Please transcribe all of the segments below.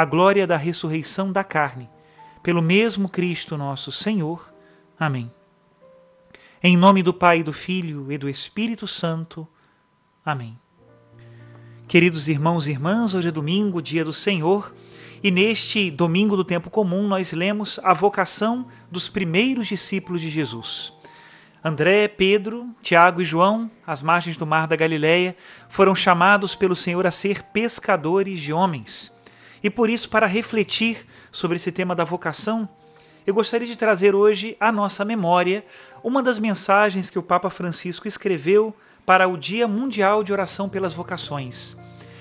a glória da ressurreição da carne, pelo mesmo Cristo nosso Senhor. Amém. Em nome do Pai, do Filho e do Espírito Santo. Amém. Queridos irmãos e irmãs, hoje é domingo, dia do Senhor, e neste domingo do tempo comum nós lemos a vocação dos primeiros discípulos de Jesus. André, Pedro, Tiago e João, às margens do mar da Galileia, foram chamados pelo Senhor a ser pescadores de homens. E por isso, para refletir sobre esse tema da vocação, eu gostaria de trazer hoje à nossa memória uma das mensagens que o Papa Francisco escreveu para o Dia Mundial de Oração pelas Vocações.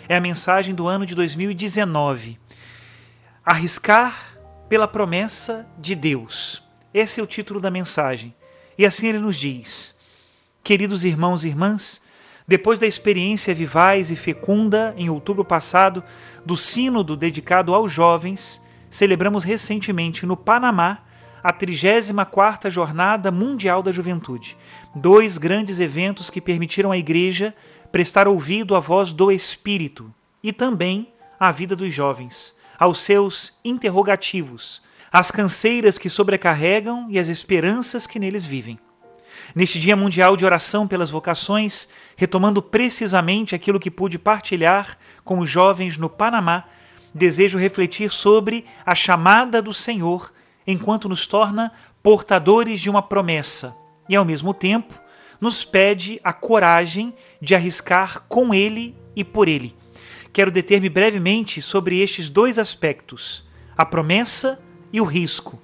É a mensagem do ano de 2019. Arriscar pela promessa de Deus. Esse é o título da mensagem. E assim ele nos diz: Queridos irmãos e irmãs, depois da experiência vivaz e fecunda, em outubro passado, do Sínodo dedicado aos jovens, celebramos recentemente no Panamá a 34ª Jornada Mundial da Juventude. Dois grandes eventos que permitiram à Igreja prestar ouvido à voz do Espírito e também à vida dos jovens, aos seus interrogativos, às canseiras que sobrecarregam e às esperanças que neles vivem. Neste Dia Mundial de Oração pelas Vocações, retomando precisamente aquilo que pude partilhar com os jovens no Panamá, desejo refletir sobre a chamada do Senhor enquanto nos torna portadores de uma promessa e, ao mesmo tempo, nos pede a coragem de arriscar com Ele e por Ele. Quero deter-me brevemente sobre estes dois aspectos, a promessa e o risco,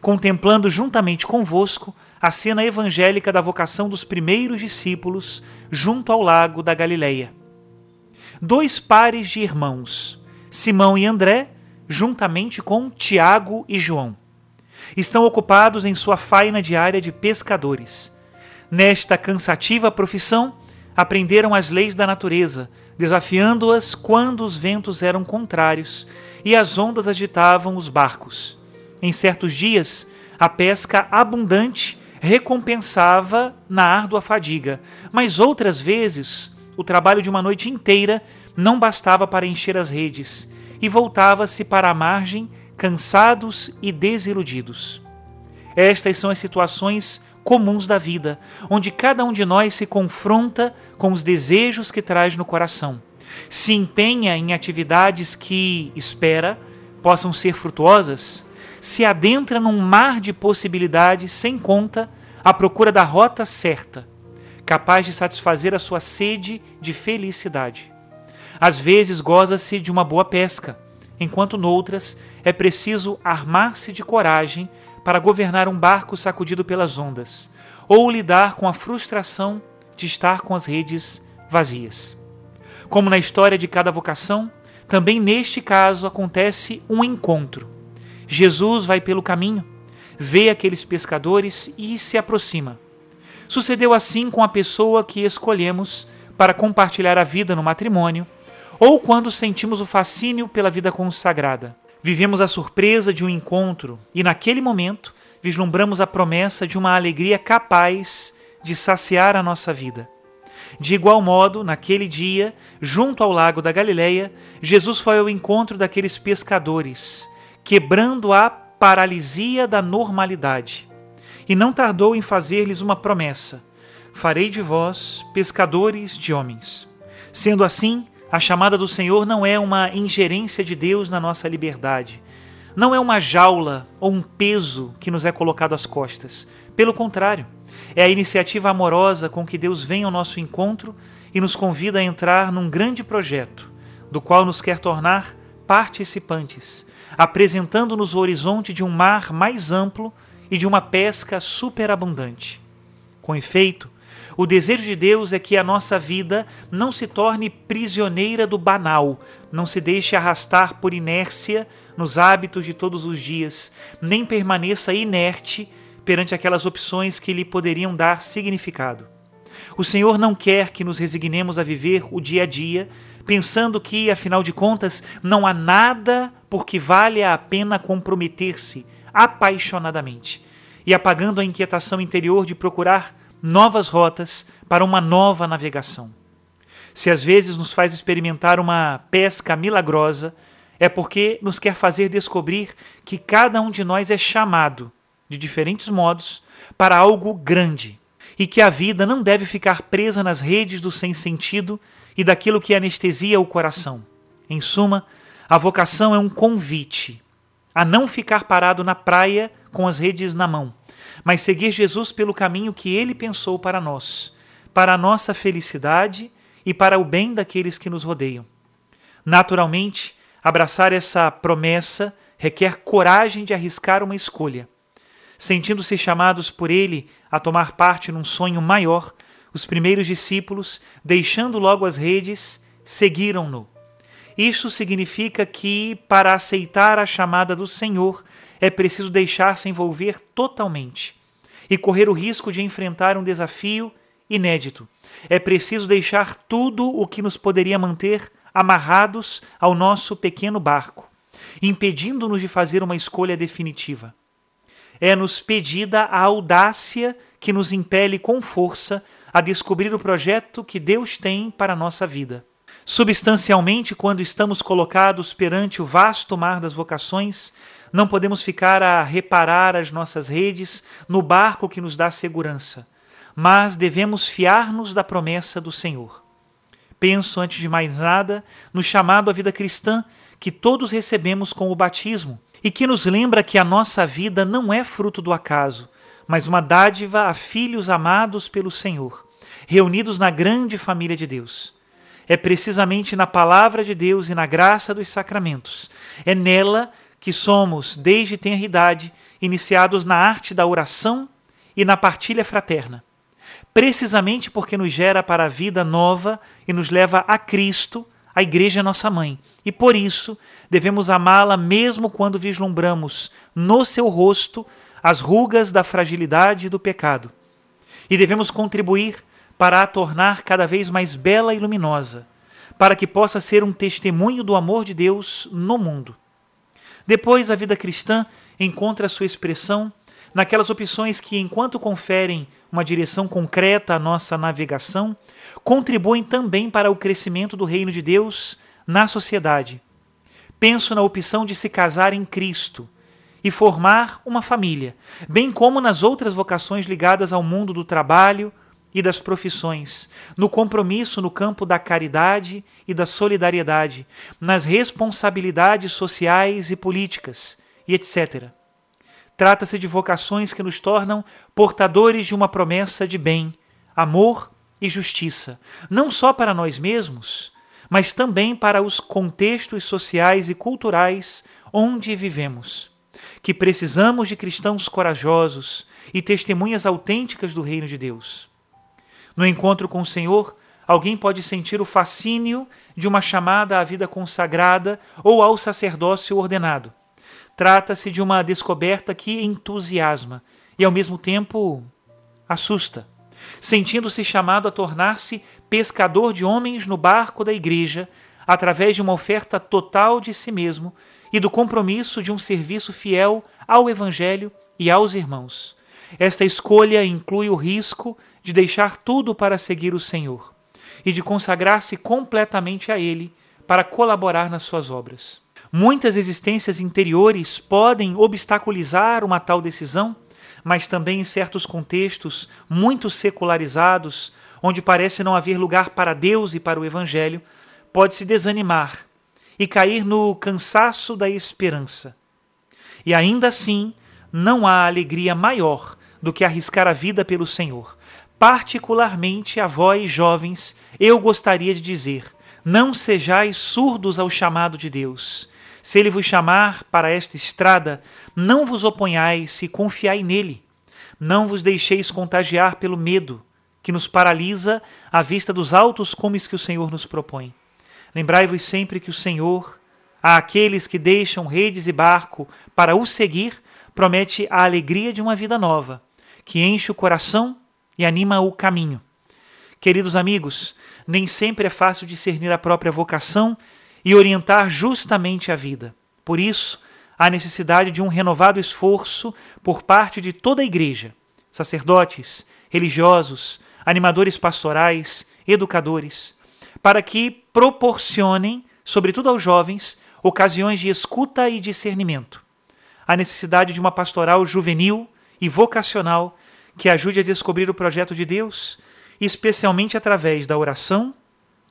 contemplando juntamente convosco a cena evangélica da vocação dos primeiros discípulos junto ao lago da Galileia. Dois pares de irmãos, Simão e André, juntamente com Tiago e João, estão ocupados em sua faina diária de pescadores. Nesta cansativa profissão, aprenderam as leis da natureza, desafiando-as quando os ventos eram contrários e as ondas agitavam os barcos. Em certos dias, a pesca abundante recompensava na árdua fadiga, mas outras vezes o trabalho de uma noite inteira não bastava para encher as redes e voltava-se para a margem cansados e desiludidos. Estas são as situações comuns da vida, onde cada um de nós se confronta com os desejos que traz no coração, se empenha em atividades que espera possam ser frutuosas, se adentra num mar de possibilidades sem conta à procura da rota certa, capaz de satisfazer a sua sede de felicidade. Às vezes goza-se de uma boa pesca, enquanto noutras é preciso armar-se de coragem para governar um barco sacudido pelas ondas, ou lidar com a frustração de estar com as redes vazias. Como na história de cada vocação, também neste caso acontece um encontro Jesus vai pelo caminho, vê aqueles pescadores e se aproxima. Sucedeu assim com a pessoa que escolhemos para compartilhar a vida no matrimônio, ou quando sentimos o fascínio pela vida consagrada. Vivemos a surpresa de um encontro e, naquele momento, vislumbramos a promessa de uma alegria capaz de saciar a nossa vida. De igual modo, naquele dia, junto ao lago da Galileia, Jesus foi ao encontro daqueles pescadores, quebrando a paralisia da normalidade. E não tardou em fazer-lhes uma promessa: Farei de vós pescadores de homens. Sendo assim, a chamada do Senhor não é uma ingerência de Deus na nossa liberdade. Não é uma jaula ou um peso que nos é colocado às costas. Pelo contrário, é a iniciativa amorosa com que Deus vem ao nosso encontro e nos convida a entrar num grande projeto, do qual nos quer tornar participantes, apresentando-nos o horizonte de um mar mais amplo e de uma pesca superabundante. Com efeito, o desejo de Deus é que a nossa vida não se torne prisioneira do banal, não se deixe arrastar por inércia nos hábitos de todos os dias, nem permaneça inerte perante aquelas opções que lhe poderiam dar significado. O Senhor não quer que nos resignemos a viver o dia a dia, pensando que, afinal de contas, não há nada por que vale a pena comprometer-se apaixonadamente, e apagando a inquietação interior de procurar novas rotas para uma nova navegação. Se às vezes nos faz experimentar uma pesca milagrosa, é porque nos quer fazer descobrir que cada um de nós é chamado, de diferentes modos, para algo grande e que a vida não deve ficar presa nas redes do sem sentido e daquilo que anestesia o coração. Em suma, a vocação é um convite a não ficar parado na praia com as redes na mão, mas seguir Jesus pelo caminho que ele pensou para nós, para a nossa felicidade e para o bem daqueles que nos rodeiam. Naturalmente, abraçar essa promessa requer coragem de arriscar uma escolha. Sentindo-se chamados por ele a tomar parte num sonho maior, os primeiros discípulos, deixando logo as redes, seguiram-no. Isso significa que, para aceitar a chamada do Senhor, é preciso deixar-se envolver totalmente e correr o risco de enfrentar um desafio inédito. É preciso deixar tudo o que nos poderia manter amarrados ao nosso pequeno barco, impedindo-nos de fazer uma escolha definitiva. É-nos pedida a audácia que nos impele com força a descobrir o projeto que Deus tem para a nossa vida. Substancialmente, quando estamos colocados perante o vasto mar das vocações, não podemos ficar a reparar as nossas redes no barco que nos dá segurança, mas devemos fiar-nos da promessa do Senhor. Penso, antes de mais nada, no chamado à vida cristã que todos recebemos com o batismo e que nos lembra que a nossa vida não é fruto do acaso, mas uma dádiva a filhos amados pelo Senhor, reunidos na grande família de Deus. É precisamente na palavra de Deus e na graça dos sacramentos, é nela que somos, desde tenra idade, iniciados na arte da oração e na partilha fraterna. Precisamente porque nos gera para a vida nova e nos leva a Cristo, a Igreja é nossa mãe. E por isso devemos amá-la mesmo quando vislumbramos no seu rosto as rugas da fragilidade e do pecado. E devemos contribuir para a tornar cada vez mais bela e luminosa, para que possa ser um testemunho do amor de Deus no mundo. Depois, a vida cristã encontra sua expressão naquelas opções que, enquanto conferem uma direção concreta à nossa navegação, contribuem também para o crescimento do reino de Deus na sociedade. Penso na opção de se casar em Cristo e formar uma família, bem como nas outras vocações ligadas ao mundo do trabalho, e das profissões, no compromisso no campo da caridade e da solidariedade, nas responsabilidades sociais e políticas, e etc. Trata-se de vocações que nos tornam portadores de uma promessa de bem, amor e justiça, não só para nós mesmos, mas também para os contextos sociais e culturais onde vivemos. Que precisamos de cristãos corajosos e testemunhas autênticas do reino de Deus. No encontro com o Senhor, alguém pode sentir o fascínio de uma chamada à vida consagrada ou ao sacerdócio ordenado. Trata-se de uma descoberta que entusiasma e, ao mesmo tempo, assusta. Sentindo-se chamado a tornar-se pescador de homens no barco da igreja, através de uma oferta total de si mesmo e do compromisso de um serviço fiel ao Evangelho e aos irmãos. Esta escolha inclui o risco de deixar tudo para seguir o Senhor e de consagrar-se completamente a Ele para colaborar nas suas obras. Muitas existências interiores podem obstaculizar uma tal decisão, mas também em certos contextos muito secularizados, onde parece não haver lugar para Deus e para o Evangelho, pode-se desanimar e cair no cansaço da esperança. E ainda assim, não há alegria maior do que arriscar a vida pelo Senhor. Particularmente a vós, jovens, eu gostaria de dizer: não sejais surdos ao chamado de Deus. Se ele vos chamar para esta estrada, não vos oponhais e confiai nele. Não vos deixeis contagiar pelo medo, que nos paralisa à vista dos altos cumes que o Senhor nos propõe. Lembrai-vos sempre que o Senhor, a aqueles que deixam redes e barco para o seguir, promete a alegria de uma vida nova, que enche o coração e anima o caminho. Queridos amigos, nem sempre é fácil discernir a própria vocação e orientar justamente a vida. Por isso, há necessidade de um renovado esforço por parte de toda a Igreja, sacerdotes, religiosos, animadores pastorais, educadores, para que proporcionem, sobretudo aos jovens, ocasiões de escuta e discernimento. Há necessidade de uma pastoral juvenil e vocacional que ajude a descobrir o projeto de Deus especialmente através da oração,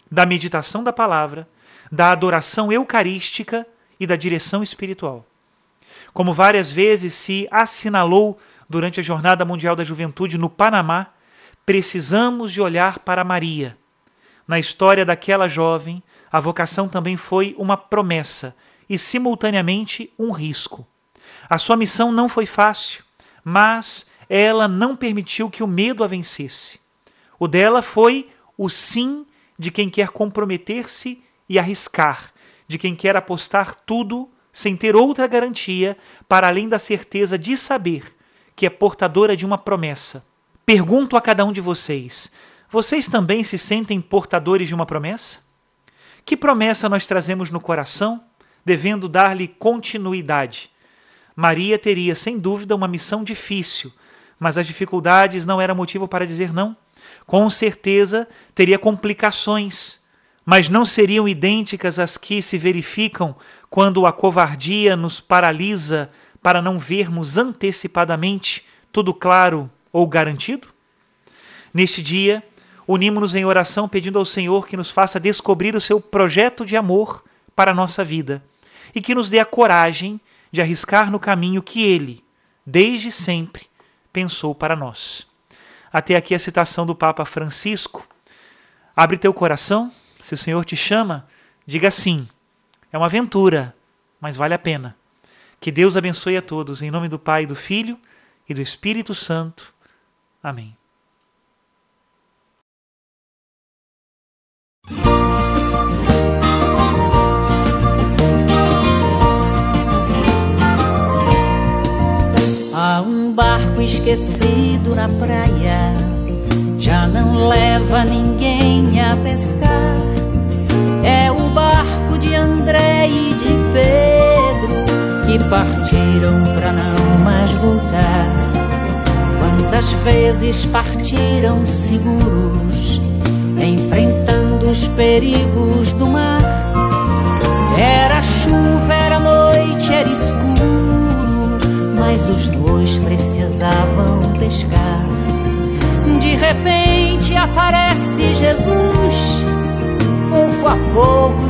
da meditação da palavra, da adoração eucarística e da direção espiritual. Como várias vezes se assinalou durante a Jornada Mundial da Juventude no Panamá, precisamos de olhar para Maria. Na história daquela jovem, a vocação também foi uma promessa e, simultaneamente, um risco. A sua missão não foi fácil, mas ela não permitiu que o medo a vencesse. O dela foi o sim de quem quer comprometer-se e arriscar, de quem quer apostar tudo sem ter outra garantia para além da certeza de saber que é portadora de uma promessa. Pergunto a cada um de vocês: vocês também se sentem portadores de uma promessa? Que promessa nós trazemos no coração, devendo dar-lhe continuidade? Maria teria, sem dúvida, uma missão difícil, mas as dificuldades não eram motivo para dizer não com certeza teria complicações, mas não seriam idênticas às que se verificam quando a covardia nos paralisa para não vermos antecipadamente tudo claro ou garantido? Neste dia, unimos-nos em oração pedindo ao Senhor que nos faça descobrir o seu projeto de amor para a nossa vida e que nos dê a coragem de arriscar no caminho que Ele, desde sempre, pensou para nós. Até aqui a citação do Papa Francisco. Abre teu coração, se o Senhor te chama, diga sim. É uma aventura, mas vale a pena. Que Deus abençoe a todos, em nome do Pai, do Filho e do Espírito Santo. Amém. Há um barco esquecido na praia, já não leva ninguém a pescar. De André e de Pedro que partiram para não mais voltar. Quantas vezes partiram seguros, enfrentando os perigos do mar? Era chuva, era noite, era escuro mas os dois precisavam pescar. De repente aparece Jesus, pouco a pouco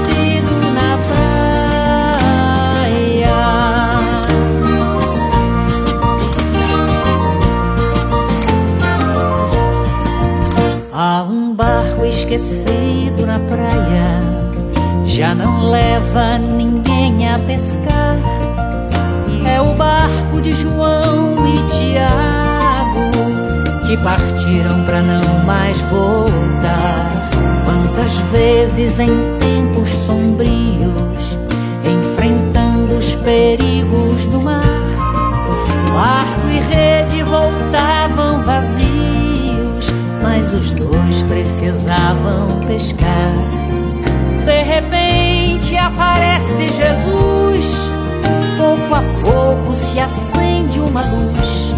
esquecido na praia já não leva ninguém a pescar. É o barco de João e Tiago que partiram para não mais voltar. Quantas vezes em tempos sombrios, enfrentando os perigos do mar, barco e rede voltavam vazios, mas os dois precisavam pescar. De repente aparece Jesus, pouco a pouco se acende uma luz.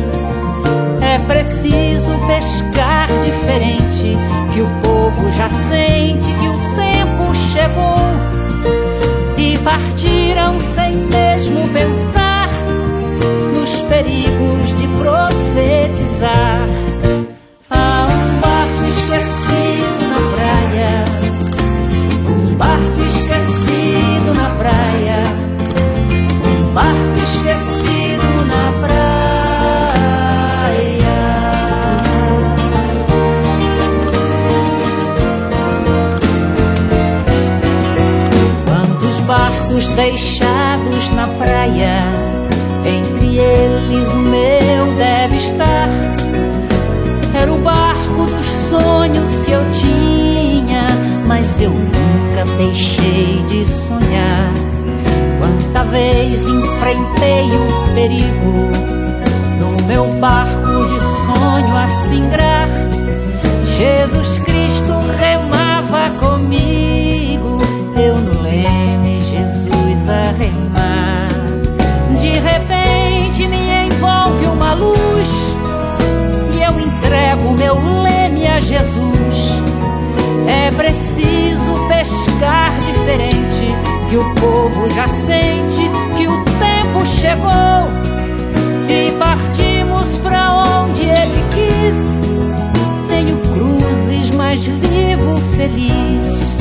É preciso pescar diferente, que o povo já sente que o tempo chegou. E partiram barcos deixados na praia, entre eles o meu deve estar. Era o barco dos sonhos que eu tinha, mas eu nunca deixei de sonhar. Quanta vez enfrentei o perigo no meu barco de sonho a singrar. Jesus Cristo remava comigo, eu no leme, preciso pescar diferente, que o povo já sente que o tempo chegou e partimos pra onde ele quis. Tenho cruzes, mas vivo feliz.